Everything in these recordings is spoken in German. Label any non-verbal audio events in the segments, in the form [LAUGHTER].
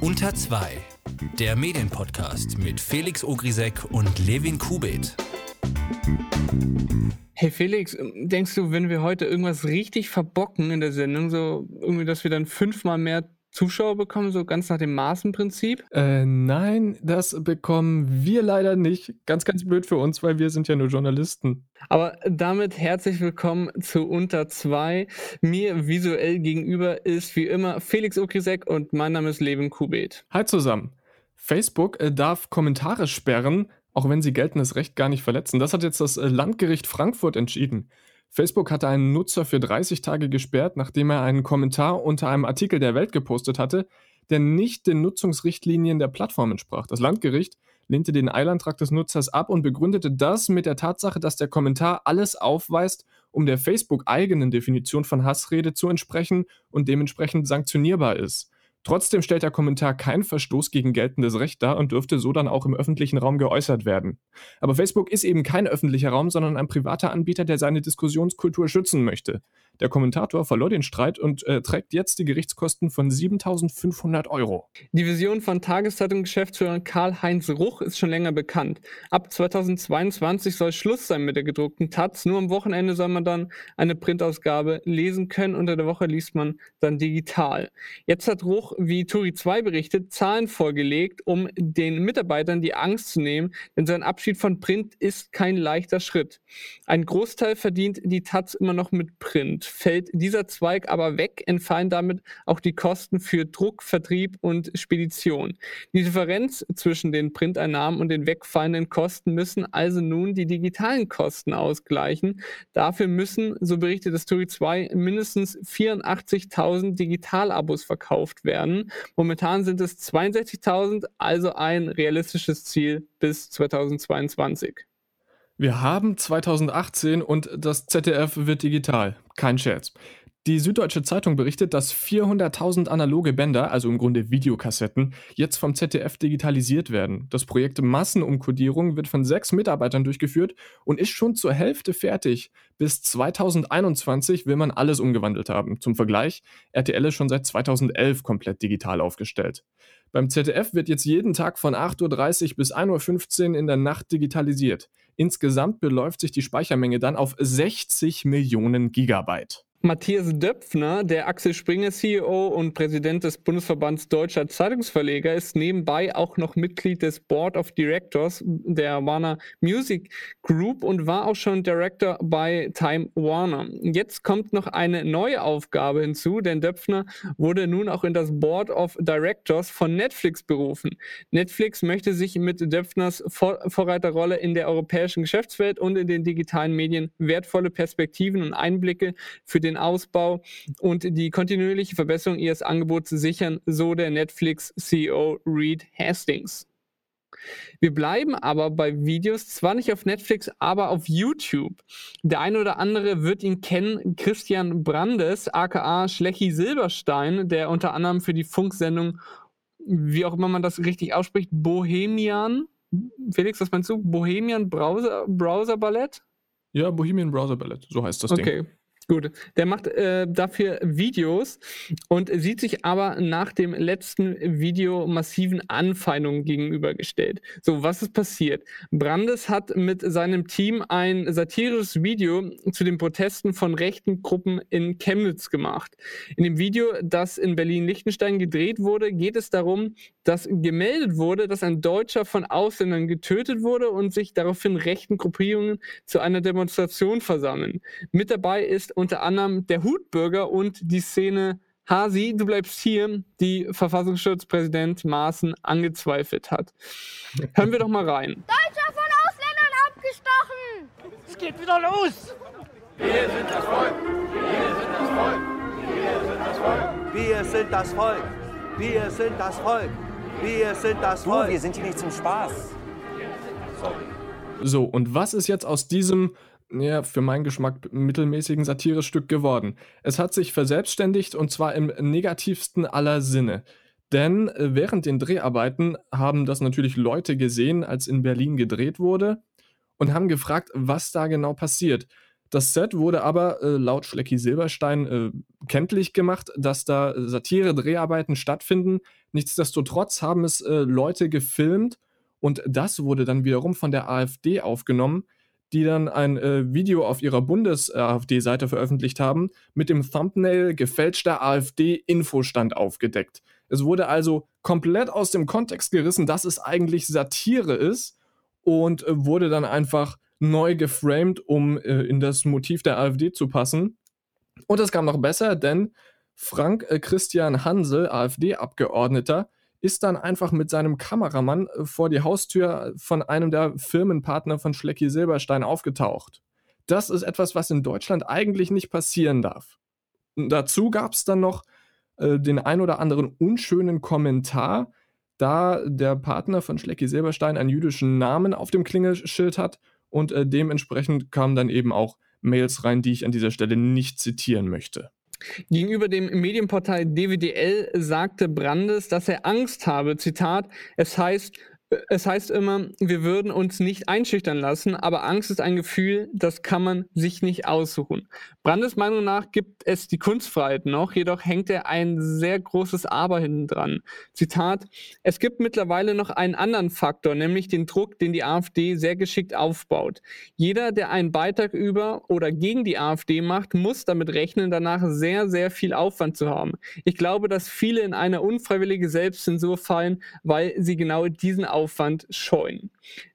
Unter 2, der Medienpodcast mit Felix Ogrisek und Levin Kubit. Hey Felix, denkst du, wenn wir heute irgendwas richtig verbocken in der Sendung, so irgendwie, dass wir dann fünfmal mehr Zuschauer bekommen, so ganz nach dem Maßenprinzip? Äh, nein, das bekommen wir leider nicht. Ganz, ganz blöd für uns, weil wir sind ja nur Journalisten. Aber damit herzlich willkommen zu Unter 2. Mir visuell gegenüber ist wie immer Felix Okrisek und mein Name ist Levin Kubet. Hi zusammen. Facebook äh, darf Kommentare sperren, auch wenn sie geltendes Recht gar nicht verletzen. Das hat jetzt das äh, Landgericht Frankfurt entschieden. Facebook hatte einen Nutzer für 30 Tage gesperrt, nachdem er einen Kommentar unter einem Artikel der Welt gepostet hatte, der nicht den Nutzungsrichtlinien der Plattform entsprach. Das Landgericht lehnte den Eilantrag des Nutzers ab und begründete das mit der Tatsache, dass der Kommentar alles aufweist, um der Facebook-eigenen Definition von Hassrede zu entsprechen und dementsprechend sanktionierbar ist. Trotzdem stellt der Kommentar keinen Verstoß gegen geltendes Recht dar und dürfte so dann auch im öffentlichen Raum geäußert werden. Aber Facebook ist eben kein öffentlicher Raum, sondern ein privater Anbieter, der seine Diskussionskultur schützen möchte. Der Kommentator verlor den Streit und äh, trägt jetzt die Gerichtskosten von 7500 Euro. Die Vision von Tageszeitung-Geschäftsführer Karl-Heinz Ruch ist schon länger bekannt. Ab 2022 soll Schluss sein mit der gedruckten Taz. Nur am Wochenende soll man dann eine Printausgabe lesen können. Unter der Woche liest man dann digital. Jetzt hat Ruch, wie Turi 2 berichtet, Zahlen vorgelegt, um den Mitarbeitern die Angst zu nehmen, denn sein Abschied von Print ist kein leichter Schritt. Ein Großteil verdient die Taz immer noch mit Print. Fällt dieser Zweig aber weg, entfallen damit auch die Kosten für Druck, Vertrieb und Spedition. Die Differenz zwischen den Printeinnahmen und den wegfallenden Kosten müssen also nun die digitalen Kosten ausgleichen. Dafür müssen, so berichtet das Story 2, mindestens 84.000 Digitalabos verkauft werden. Momentan sind es 62.000, also ein realistisches Ziel bis 2022. Wir haben 2018 und das ZDF wird digital. Kein Scherz. Die Süddeutsche Zeitung berichtet, dass 400.000 analoge Bänder, also im Grunde Videokassetten, jetzt vom ZDF digitalisiert werden. Das Projekt Massenumkodierung wird von sechs Mitarbeitern durchgeführt und ist schon zur Hälfte fertig. Bis 2021 will man alles umgewandelt haben. Zum Vergleich, RTL ist schon seit 2011 komplett digital aufgestellt. Beim ZDF wird jetzt jeden Tag von 8.30 Uhr bis 1.15 Uhr in der Nacht digitalisiert. Insgesamt beläuft sich die Speichermenge dann auf 60 Millionen Gigabyte. Matthias Döpfner, der Axel Springer CEO und Präsident des Bundesverbands Deutscher Zeitungsverleger, ist nebenbei auch noch Mitglied des Board of Directors der Warner Music Group und war auch schon Director bei Time Warner. Jetzt kommt noch eine neue Aufgabe hinzu, denn Döpfner wurde nun auch in das Board of Directors von Netflix berufen. Netflix möchte sich mit Döpfners Vor Vorreiterrolle in der europäischen Geschäftswelt und in den digitalen Medien wertvolle Perspektiven und Einblicke für den den Ausbau und die kontinuierliche Verbesserung ihres Angebots sichern, so der Netflix-CEO Reed Hastings. Wir bleiben aber bei Videos, zwar nicht auf Netflix, aber auf YouTube. Der eine oder andere wird ihn kennen, Christian Brandes, aka Schlecchi Silberstein, der unter anderem für die Funksendung, wie auch immer man das richtig ausspricht, Bohemian, Felix, was meinst du? Bohemian Browser, Browser Ballett? Ja, Bohemian Browser Ballett, so heißt das okay. Ding. Okay. Gut, der macht äh, dafür Videos und sieht sich aber nach dem letzten Video massiven Anfeindungen gegenübergestellt. So, was ist passiert? Brandes hat mit seinem Team ein satirisches Video zu den Protesten von rechten Gruppen in Chemnitz gemacht. In dem Video, das in Berlin-Liechtenstein gedreht wurde, geht es darum, dass gemeldet wurde, dass ein Deutscher von Ausländern getötet wurde und sich daraufhin rechten Gruppierungen zu einer Demonstration versammeln. Mit dabei ist unter anderem der Hutbürger und die Szene Hasi, du bleibst hier, die Verfassungsschutzpräsident Maaßen angezweifelt hat. Hören wir doch mal rein. Deutscher von Ausländern abgestochen! Es geht wieder los! Wir sind das Volk! Wir sind das Volk! Wir sind das Volk! Wir sind das Volk! Wir sind das Volk! Du, wir sind hier nicht zum Spaß. Sorry. So, und was ist jetzt aus diesem ja, für meinen Geschmack mittelmäßigen Satirestück geworden. Es hat sich verselbstständigt und zwar im negativsten aller Sinne. Denn äh, während den Dreharbeiten haben das natürlich Leute gesehen, als in Berlin gedreht wurde und haben gefragt, was da genau passiert. Das Set wurde aber äh, laut Schlecki Silberstein äh, kenntlich gemacht, dass da Satire-Dreharbeiten stattfinden. Nichtsdestotrotz haben es äh, Leute gefilmt und das wurde dann wiederum von der AfD aufgenommen, die dann ein äh, Video auf ihrer Bundes-AfD-Seite veröffentlicht haben, mit dem Thumbnail gefälschter AfD-Infostand aufgedeckt. Es wurde also komplett aus dem Kontext gerissen, dass es eigentlich Satire ist und äh, wurde dann einfach neu geframed, um äh, in das Motiv der AfD zu passen. Und es kam noch besser, denn Frank äh, Christian Hansel, AfD-Abgeordneter, ist dann einfach mit seinem Kameramann äh, vor die Haustür von einem der Firmenpartner von Schlecki Silberstein aufgetaucht. Das ist etwas, was in Deutschland eigentlich nicht passieren darf. dazu gab es dann noch äh, den ein oder anderen unschönen Kommentar, da der Partner von Schlecki Silberstein einen jüdischen Namen auf dem Klingelschild hat und äh, dementsprechend kamen dann eben auch Mails rein, die ich an dieser Stelle nicht zitieren möchte. Gegenüber dem Medienportal DWDL sagte Brandes, dass er Angst habe, Zitat, es heißt, es heißt immer, wir würden uns nicht einschüchtern lassen, aber Angst ist ein Gefühl, das kann man sich nicht aussuchen. Brandes Meinung nach gibt es die Kunstfreiheit noch, jedoch hängt er ein sehr großes Aber hinten dran. Zitat, es gibt mittlerweile noch einen anderen Faktor, nämlich den Druck, den die AfD sehr geschickt aufbaut. Jeder, der einen Beitrag über oder gegen die AfD macht, muss damit rechnen, danach sehr, sehr viel Aufwand zu haben. Ich glaube, dass viele in eine unfreiwillige Selbstzensur fallen, weil sie genau diesen Aufwand scheuen.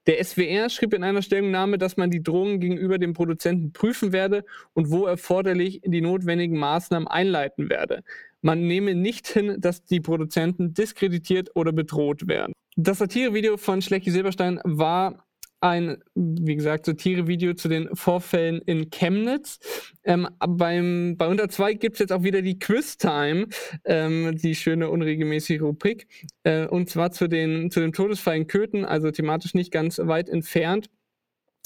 Der SWR schrieb in einer Stellungnahme, dass man die Drohungen gegenüber dem Produzenten prüfen werde und wo erforderlich die notwendigen Maßnahmen einleiten werde. Man nehme nicht hin, dass die Produzenten diskreditiert oder bedroht werden. Das Satirevideo von Schlecki Silberstein war ein, wie gesagt, Satirevideo zu den Vorfällen in Chemnitz. Ähm, beim, bei Unter 2 gibt es jetzt auch wieder die Quiz-Time, ähm, die schöne unregelmäßige Rubrik. Äh, und zwar zu, den, zu dem Todesfall in Köthen, also thematisch nicht ganz weit entfernt.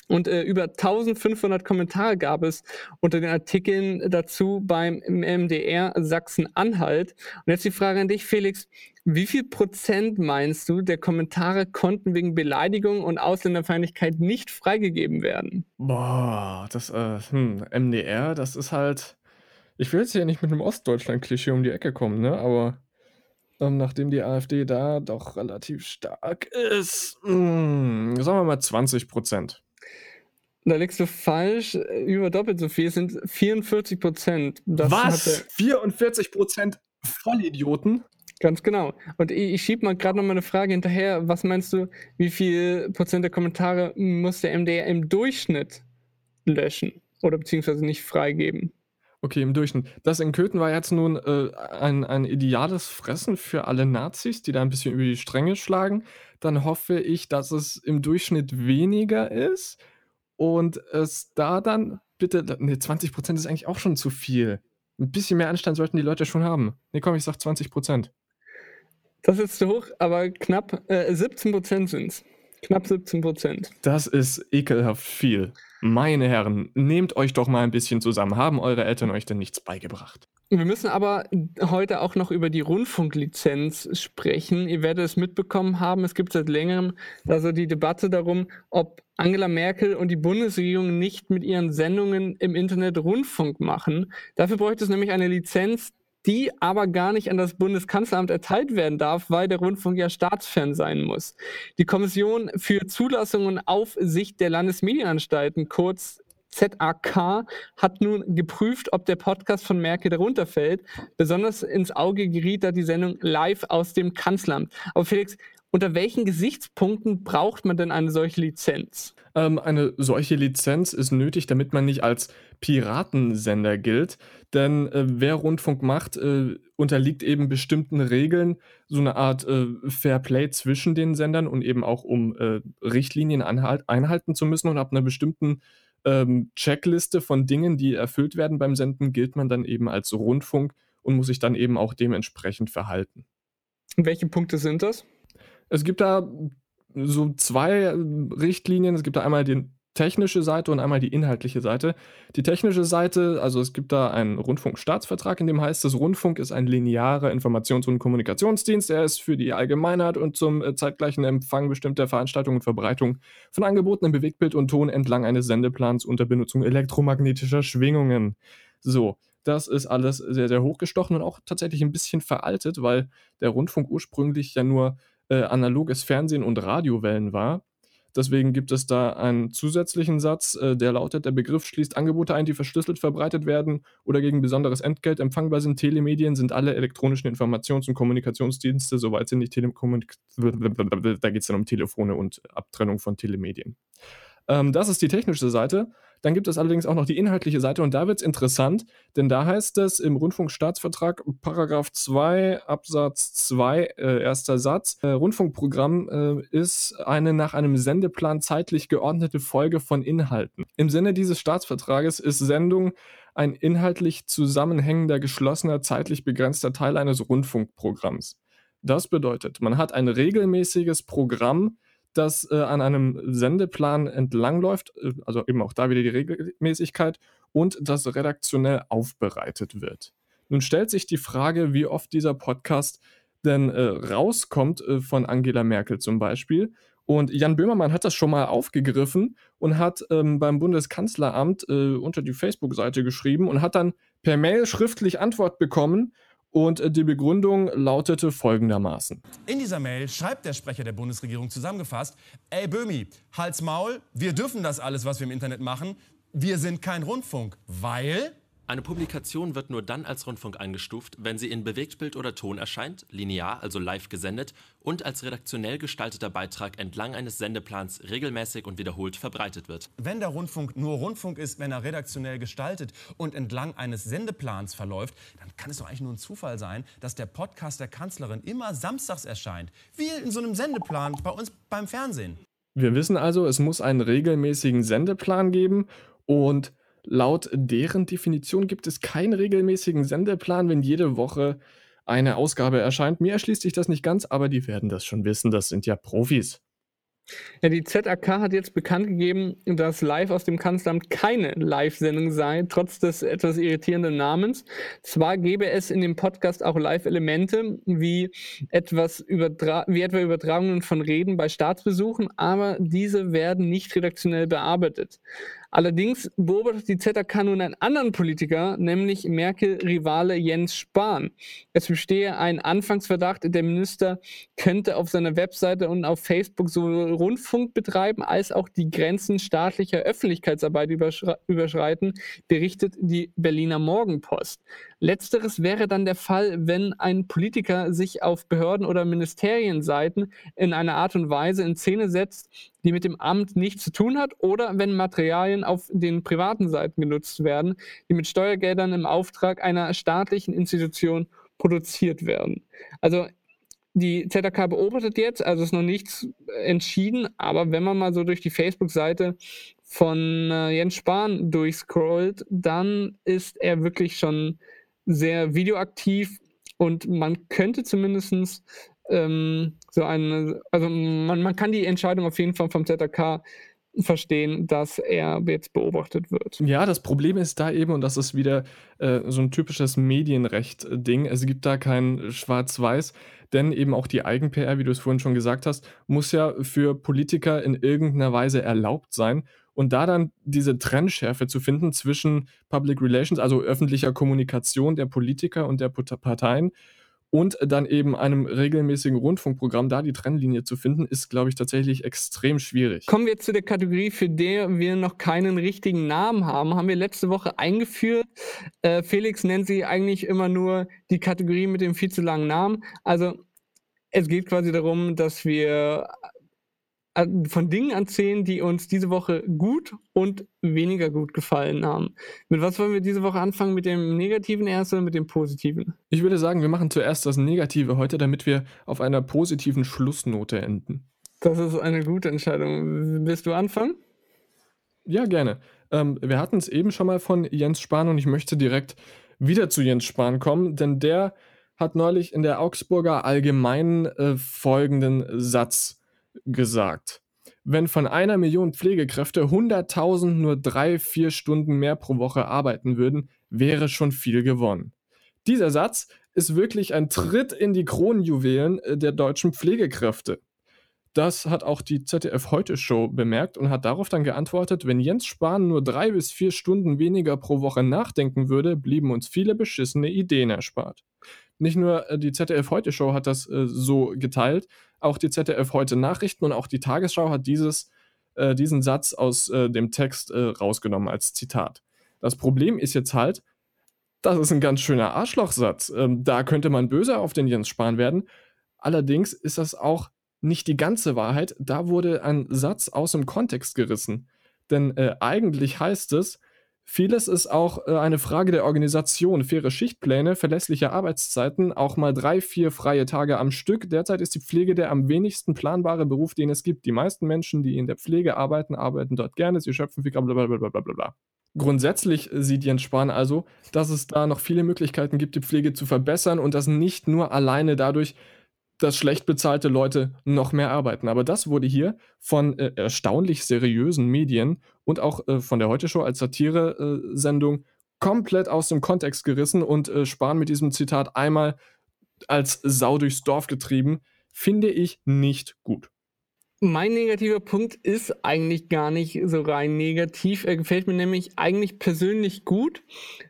Und äh, über 1500 Kommentare gab es unter den Artikeln dazu beim MDR Sachsen-Anhalt. Und jetzt die Frage an dich, Felix. Wie viel Prozent meinst du, der Kommentare konnten wegen Beleidigung und Ausländerfeindlichkeit nicht freigegeben werden? Boah, das, äh, hm, MDR, das ist halt. Ich will jetzt hier nicht mit einem Ostdeutschland-Klischee um die Ecke kommen, ne? Aber ähm, nachdem die AfD da doch relativ stark ist, mh, hm, sagen wir mal 20 Prozent. Da liegst du falsch. Über doppelt so viel sind 44 Prozent. Was? 44 Prozent Vollidioten? Ganz genau. Und ich, ich schiebe mal gerade noch mal eine Frage hinterher. Was meinst du, wie viel Prozent der Kommentare muss der MDR im Durchschnitt löschen oder beziehungsweise nicht freigeben? Okay, im Durchschnitt. Das in Köthen war jetzt nun äh, ein, ein ideales Fressen für alle Nazis, die da ein bisschen über die Stränge schlagen. Dann hoffe ich, dass es im Durchschnitt weniger ist und es da dann bitte, ne, 20% ist eigentlich auch schon zu viel. Ein bisschen mehr Anstand sollten die Leute schon haben. Ne, komm, ich sag 20%. Das ist zu hoch, aber knapp äh, 17% sind es. Knapp 17%. Das ist ekelhaft viel. Meine Herren, nehmt euch doch mal ein bisschen zusammen. Haben eure Eltern euch denn nichts beigebracht? Wir müssen aber heute auch noch über die Rundfunklizenz sprechen. Ihr werdet es mitbekommen haben, es gibt seit längerem also die Debatte darum, ob Angela Merkel und die Bundesregierung nicht mit ihren Sendungen im Internet Rundfunk machen. Dafür bräuchte es nämlich eine Lizenz, die aber gar nicht an das Bundeskanzleramt erteilt werden darf, weil der Rundfunk ja staatsfern sein muss. Die Kommission für Zulassung und Aufsicht der Landesmedienanstalten, kurz ZAK hat nun geprüft, ob der Podcast von Merkel darunter fällt. Besonders ins Auge geriet da die Sendung live aus dem Kanzleramt. Aber Felix, unter welchen Gesichtspunkten braucht man denn eine solche Lizenz? Ähm, eine solche Lizenz ist nötig, damit man nicht als Piratensender gilt. Denn äh, wer Rundfunk macht, äh, unterliegt eben bestimmten Regeln, so eine Art äh, Fair Play zwischen den Sendern und eben auch um äh, Richtlinien einhalten zu müssen und ab einer bestimmten ähm, Checkliste von Dingen, die erfüllt werden beim Senden, gilt man dann eben als Rundfunk und muss sich dann eben auch dementsprechend verhalten. Welche Punkte sind das? Es gibt da so zwei Richtlinien. Es gibt da einmal den technische Seite und einmal die inhaltliche Seite. Die technische Seite, also es gibt da einen Rundfunkstaatsvertrag, in dem heißt es, Rundfunk ist ein linearer Informations- und Kommunikationsdienst. Er ist für die Allgemeinheit und zum äh, zeitgleichen Empfang bestimmter Veranstaltungen und Verbreitung von Angeboten in Bewegtbild und Ton entlang eines Sendeplans unter Benutzung elektromagnetischer Schwingungen. So, das ist alles sehr, sehr hochgestochen und auch tatsächlich ein bisschen veraltet, weil der Rundfunk ursprünglich ja nur äh, analoges Fernsehen und Radiowellen war. Deswegen gibt es da einen zusätzlichen Satz, äh, der lautet: Der Begriff schließt Angebote ein, die verschlüsselt verbreitet werden oder gegen besonderes Entgelt empfangbar sind. Telemedien sind alle elektronischen Informations- und Kommunikationsdienste, soweit sie nicht Telekommunik. Da geht es dann um Telefone und Abtrennung von Telemedien. Ähm, das ist die technische Seite. Dann gibt es allerdings auch noch die inhaltliche Seite und da wird es interessant, denn da heißt es im Rundfunkstaatsvertrag, Paragraph 2, Absatz 2, äh, erster Satz, äh, Rundfunkprogramm äh, ist eine nach einem Sendeplan zeitlich geordnete Folge von Inhalten. Im Sinne dieses Staatsvertrages ist Sendung ein inhaltlich zusammenhängender, geschlossener, zeitlich begrenzter Teil eines Rundfunkprogramms. Das bedeutet, man hat ein regelmäßiges Programm, das äh, an einem Sendeplan entlangläuft, äh, also eben auch da wieder die Regelmäßigkeit und das redaktionell aufbereitet wird. Nun stellt sich die Frage, wie oft dieser Podcast denn äh, rauskommt äh, von Angela Merkel zum Beispiel. Und Jan Böhmermann hat das schon mal aufgegriffen und hat ähm, beim Bundeskanzleramt äh, unter die Facebook-Seite geschrieben und hat dann per Mail schriftlich Antwort bekommen und äh, die Begründung lautete folgendermaßen. In dieser Mail schreibt der Sprecher der Bundesregierung zusammengefasst, ey Böhmi, Hals Maul, wir dürfen das alles, was wir im Internet machen, wir sind kein Rundfunk, weil eine Publikation wird nur dann als Rundfunk eingestuft, wenn sie in Bewegtbild oder Ton erscheint, linear, also live gesendet, und als redaktionell gestalteter Beitrag entlang eines Sendeplans regelmäßig und wiederholt verbreitet wird. Wenn der Rundfunk nur Rundfunk ist, wenn er redaktionell gestaltet und entlang eines Sendeplans verläuft, dann kann es doch eigentlich nur ein Zufall sein, dass der Podcast der Kanzlerin immer samstags erscheint, wie in so einem Sendeplan bei uns beim Fernsehen. Wir wissen also, es muss einen regelmäßigen Sendeplan geben und Laut deren Definition gibt es keinen regelmäßigen Sendeplan, wenn jede Woche eine Ausgabe erscheint. Mir erschließt sich das nicht ganz, aber die werden das schon wissen. Das sind ja Profis. Ja, die ZAK hat jetzt bekannt gegeben, dass live aus dem Kanzleramt keine Live-Sendung sei, trotz des etwas irritierenden Namens. Zwar gäbe es in dem Podcast auch Live-Elemente, wie, wie etwa Übertragungen von Reden bei Staatsbesuchen, aber diese werden nicht redaktionell bearbeitet. Allerdings beobachtet die ZAK nun einen anderen Politiker, nämlich Merkel-Rivale Jens Spahn. Es bestehe ein Anfangsverdacht, der Minister könnte auf seiner Webseite und auf Facebook sowohl Rundfunk betreiben als auch die Grenzen staatlicher Öffentlichkeitsarbeit überschreiten, berichtet die Berliner Morgenpost. Letzteres wäre dann der Fall, wenn ein Politiker sich auf Behörden- oder Ministerienseiten in einer Art und Weise in Szene setzt, die mit dem Amt nichts zu tun hat, oder wenn Materialien auf den privaten Seiten genutzt werden, die mit Steuergeldern im Auftrag einer staatlichen Institution produziert werden. Also die ZK beobachtet jetzt, also ist noch nichts entschieden, aber wenn man mal so durch die Facebook-Seite von äh, Jens Spahn durchscrollt, dann ist er wirklich schon sehr videoaktiv und man könnte zumindest ähm, so eine, also man, man kann die Entscheidung auf jeden Fall vom ZK verstehen, dass er jetzt beobachtet wird. Ja, das Problem ist da eben, und das ist wieder äh, so ein typisches Medienrecht-Ding, es gibt da kein Schwarz-Weiß, denn eben auch die Eigen-PR, wie du es vorhin schon gesagt hast, muss ja für Politiker in irgendeiner Weise erlaubt sein. Und da dann diese Trennschärfe zu finden zwischen Public Relations, also öffentlicher Kommunikation der Politiker und der Parteien, und dann eben einem regelmäßigen Rundfunkprogramm, da die Trennlinie zu finden, ist, glaube ich, tatsächlich extrem schwierig. Kommen wir zu der Kategorie, für die wir noch keinen richtigen Namen haben. Haben wir letzte Woche eingeführt. Äh, Felix nennt sie eigentlich immer nur die Kategorie mit dem viel zu langen Namen. Also es geht quasi darum, dass wir von Dingen erzählen, die uns diese Woche gut und weniger gut gefallen haben. Mit was wollen wir diese Woche anfangen? Mit dem Negativen erst oder mit dem Positiven? Ich würde sagen, wir machen zuerst das Negative heute, damit wir auf einer positiven Schlussnote enden. Das ist eine gute Entscheidung. Willst du anfangen? Ja, gerne. Ähm, wir hatten es eben schon mal von Jens Spahn und ich möchte direkt wieder zu Jens Spahn kommen, denn der hat neulich in der Augsburger Allgemeinen äh, folgenden Satz gesagt. Wenn von einer Million Pflegekräfte 100.000 nur drei, vier Stunden mehr pro Woche arbeiten würden, wäre schon viel gewonnen. Dieser Satz ist wirklich ein Tritt in die Kronjuwelen äh, der deutschen Pflegekräfte. Das hat auch die ZDF Heute Show bemerkt und hat darauf dann geantwortet, wenn Jens Spahn nur drei bis vier Stunden weniger pro Woche nachdenken würde, blieben uns viele beschissene Ideen erspart. Nicht nur äh, die ZDF Heute Show hat das äh, so geteilt, auch die ZDF Heute Nachrichten und auch die Tagesschau hat dieses, äh, diesen Satz aus äh, dem Text äh, rausgenommen als Zitat. Das Problem ist jetzt halt, das ist ein ganz schöner Arschlochsatz. Ähm, da könnte man böse auf den Jens Spahn werden. Allerdings ist das auch nicht die ganze Wahrheit. Da wurde ein Satz aus dem Kontext gerissen. Denn äh, eigentlich heißt es, vieles ist auch äh, eine Frage der Organisation. Faire Schichtpläne, verlässliche Arbeitszeiten, auch mal drei, vier freie Tage am Stück. Derzeit ist die Pflege der am wenigsten planbare Beruf, den es gibt. Die meisten Menschen, die in der Pflege arbeiten, arbeiten dort gerne. Sie schöpfen viel, blablabla. Grundsätzlich sieht Jens Spahn also, dass es da noch viele Möglichkeiten gibt, die Pflege zu verbessern und das nicht nur alleine dadurch, dass schlecht bezahlte Leute noch mehr arbeiten. Aber das wurde hier von äh, erstaunlich seriösen Medien und auch äh, von der Heute Show als Satire-Sendung äh, komplett aus dem Kontext gerissen und äh, Spahn mit diesem Zitat einmal als Sau durchs Dorf getrieben, finde ich nicht gut. Mein negativer Punkt ist eigentlich gar nicht so rein negativ. Er gefällt mir nämlich eigentlich persönlich gut.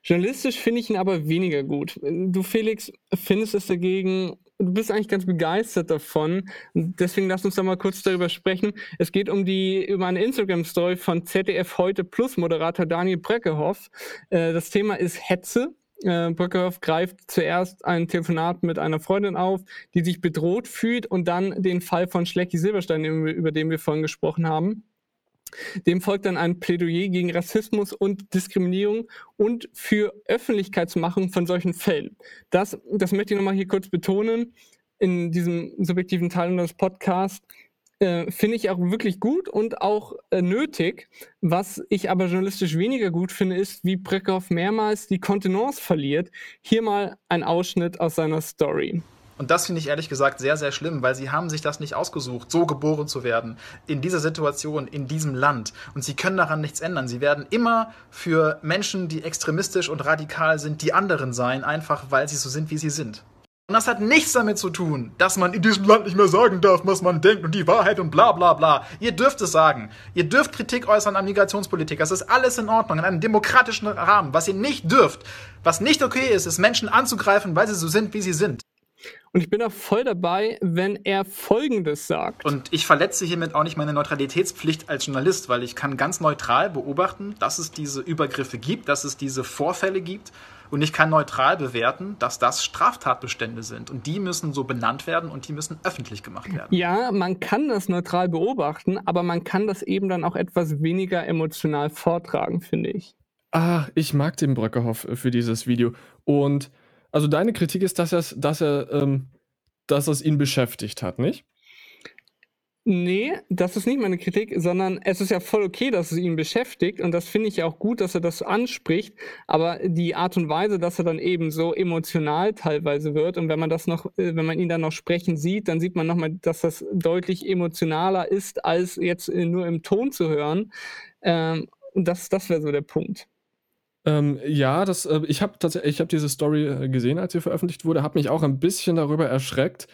Journalistisch finde ich ihn aber weniger gut. Du, Felix, findest es dagegen du bist eigentlich ganz begeistert davon. Deswegen lass uns da mal kurz darüber sprechen. Es geht um die über eine Instagram-Story von ZDF heute Plus Moderator Daniel Breckehoff. Äh, das Thema ist Hetze. Äh, Brückehoff greift zuerst ein Telefonat mit einer Freundin auf, die sich bedroht fühlt und dann den Fall von Schlecki Silberstein, über den wir vorhin gesprochen haben. Dem folgt dann ein Plädoyer gegen Rassismus und Diskriminierung und für Öffentlichkeitsmachung von solchen Fällen. Das, das möchte ich nochmal hier kurz betonen in diesem subjektiven Teil unseres Podcasts. Äh, finde ich auch wirklich gut und auch äh, nötig. Was ich aber journalistisch weniger gut finde, ist, wie Breckhoff mehrmals die Kontenance verliert. Hier mal ein Ausschnitt aus seiner Story. Und das finde ich ehrlich gesagt sehr, sehr schlimm, weil sie haben sich das nicht ausgesucht, so geboren zu werden, in dieser Situation, in diesem Land. Und sie können daran nichts ändern. Sie werden immer für Menschen, die extremistisch und radikal sind, die anderen sein, einfach weil sie so sind, wie sie sind. Und das hat nichts damit zu tun, dass man in diesem Land nicht mehr sagen darf, was man denkt und die Wahrheit und bla bla bla. Ihr dürft es sagen. Ihr dürft Kritik äußern an Migrationspolitik. Das ist alles in Ordnung, in einem demokratischen Rahmen. Was ihr nicht dürft, was nicht okay ist, ist Menschen anzugreifen, weil sie so sind, wie sie sind. Und ich bin da voll dabei, wenn er Folgendes sagt. Und ich verletze hiermit auch nicht meine Neutralitätspflicht als Journalist, weil ich kann ganz neutral beobachten, dass es diese Übergriffe gibt, dass es diese Vorfälle gibt. Und ich kann neutral bewerten, dass das Straftatbestände sind. Und die müssen so benannt werden und die müssen öffentlich gemacht werden. Ja, man kann das neutral beobachten, aber man kann das eben dann auch etwas weniger emotional vortragen, finde ich. Ah, ich mag den Bröckerhoff für dieses Video. Und also deine Kritik ist, dass, er's, dass er, ähm, dass es ihn beschäftigt hat, nicht? Nee, das ist nicht meine Kritik, sondern es ist ja voll okay, dass es ihn beschäftigt und das finde ich ja auch gut, dass er das anspricht, aber die Art und Weise, dass er dann eben so emotional teilweise wird und wenn man das noch, äh, wenn man ihn dann noch sprechen sieht, dann sieht man nochmal, dass das deutlich emotionaler ist, als jetzt äh, nur im Ton zu hören. Ähm, das, das wäre so der Punkt. Ähm, ja, das, äh, ich habe tatsächlich, ich diese Story äh, gesehen, als sie veröffentlicht wurde, habe mich auch ein bisschen darüber erschreckt,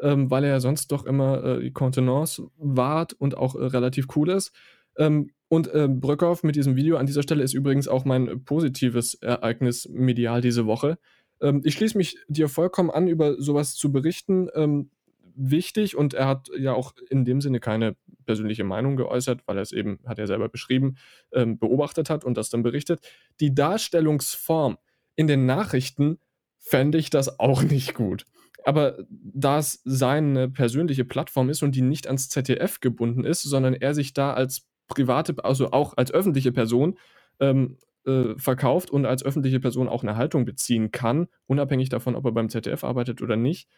ähm, weil er ja sonst doch immer äh, die Kontenance wahrt und auch äh, relativ cool ist. Ähm, und äh, Bröckhoff mit diesem Video an dieser Stelle ist übrigens auch mein positives Ereignis medial diese Woche. Ähm, ich schließe mich dir vollkommen an, über sowas zu berichten. Ähm, wichtig und er hat ja auch in dem Sinne keine persönliche Meinung geäußert, weil er es eben, hat er selber beschrieben, ähm, beobachtet hat und das dann berichtet. Die Darstellungsform in den Nachrichten fände ich das auch [LAUGHS] nicht gut. Aber da es seine persönliche Plattform ist und die nicht ans ZDF gebunden ist, sondern er sich da als private, also auch als öffentliche Person ähm, äh, verkauft und als öffentliche Person auch eine Haltung beziehen kann, unabhängig davon, ob er beim ZDF arbeitet oder nicht,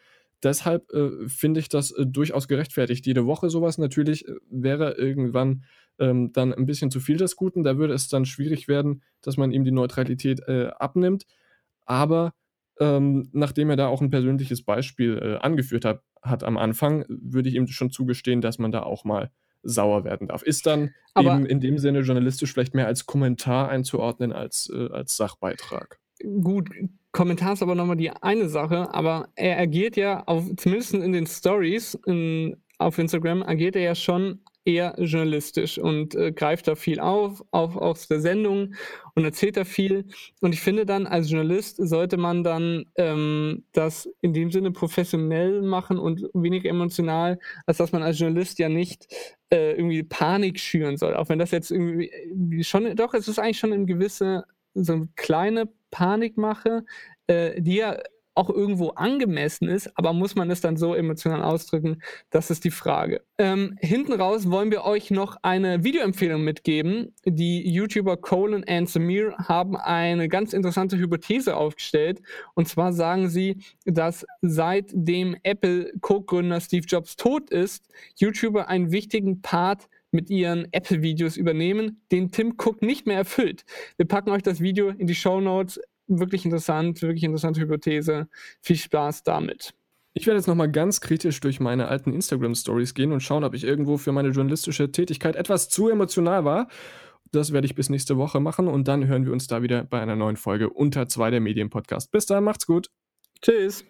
deshalb äh, finde ich das äh, durchaus gerechtfertigt. Jede Woche sowas natürlich äh, wäre irgendwann ähm, dann ein bisschen zu viel des Guten. Da würde es dann schwierig werden, dass man ihm die Neutralität äh, abnimmt. Aber ähm, nachdem er da auch ein persönliches Beispiel äh, angeführt hat, hat am Anfang, würde ich ihm schon zugestehen, dass man da auch mal sauer werden darf. Ist dann Aber eben in dem Sinne journalistisch vielleicht mehr als Kommentar einzuordnen als, als Sachbeitrag. Gut, Kommentar ist aber nochmal die eine Sache, aber er agiert ja auf, zumindest in den Stories auf Instagram, agiert er ja schon eher journalistisch und äh, greift da viel auf, auf aus der Sendung und erzählt da viel. Und ich finde dann, als Journalist sollte man dann ähm, das in dem Sinne professionell machen und weniger emotional, als dass man als Journalist ja nicht äh, irgendwie Panik schüren soll. Auch wenn das jetzt irgendwie schon, doch, es ist eigentlich schon eine gewisse, so eine kleine Panikmache, äh, die ja auch irgendwo angemessen ist, aber muss man es dann so emotional ausdrücken? Das ist die Frage. Ähm, hinten raus wollen wir euch noch eine Videoempfehlung mitgeben. Die YouTuber Colin und Samir haben eine ganz interessante Hypothese aufgestellt. Und zwar sagen sie, dass seitdem Apple Co-Gründer Steve Jobs tot ist, YouTuber einen wichtigen Part mit ihren Apple-Videos übernehmen, den Tim Cook nicht mehr erfüllt. Wir packen euch das Video in die Show Notes wirklich interessant, wirklich interessante Hypothese. Viel Spaß damit. Ich werde jetzt nochmal ganz kritisch durch meine alten Instagram-Stories gehen und schauen, ob ich irgendwo für meine journalistische Tätigkeit etwas zu emotional war. Das werde ich bis nächste Woche machen und dann hören wir uns da wieder bei einer neuen Folge unter zwei der Medienpodcast. Bis dann, macht's gut. Tschüss.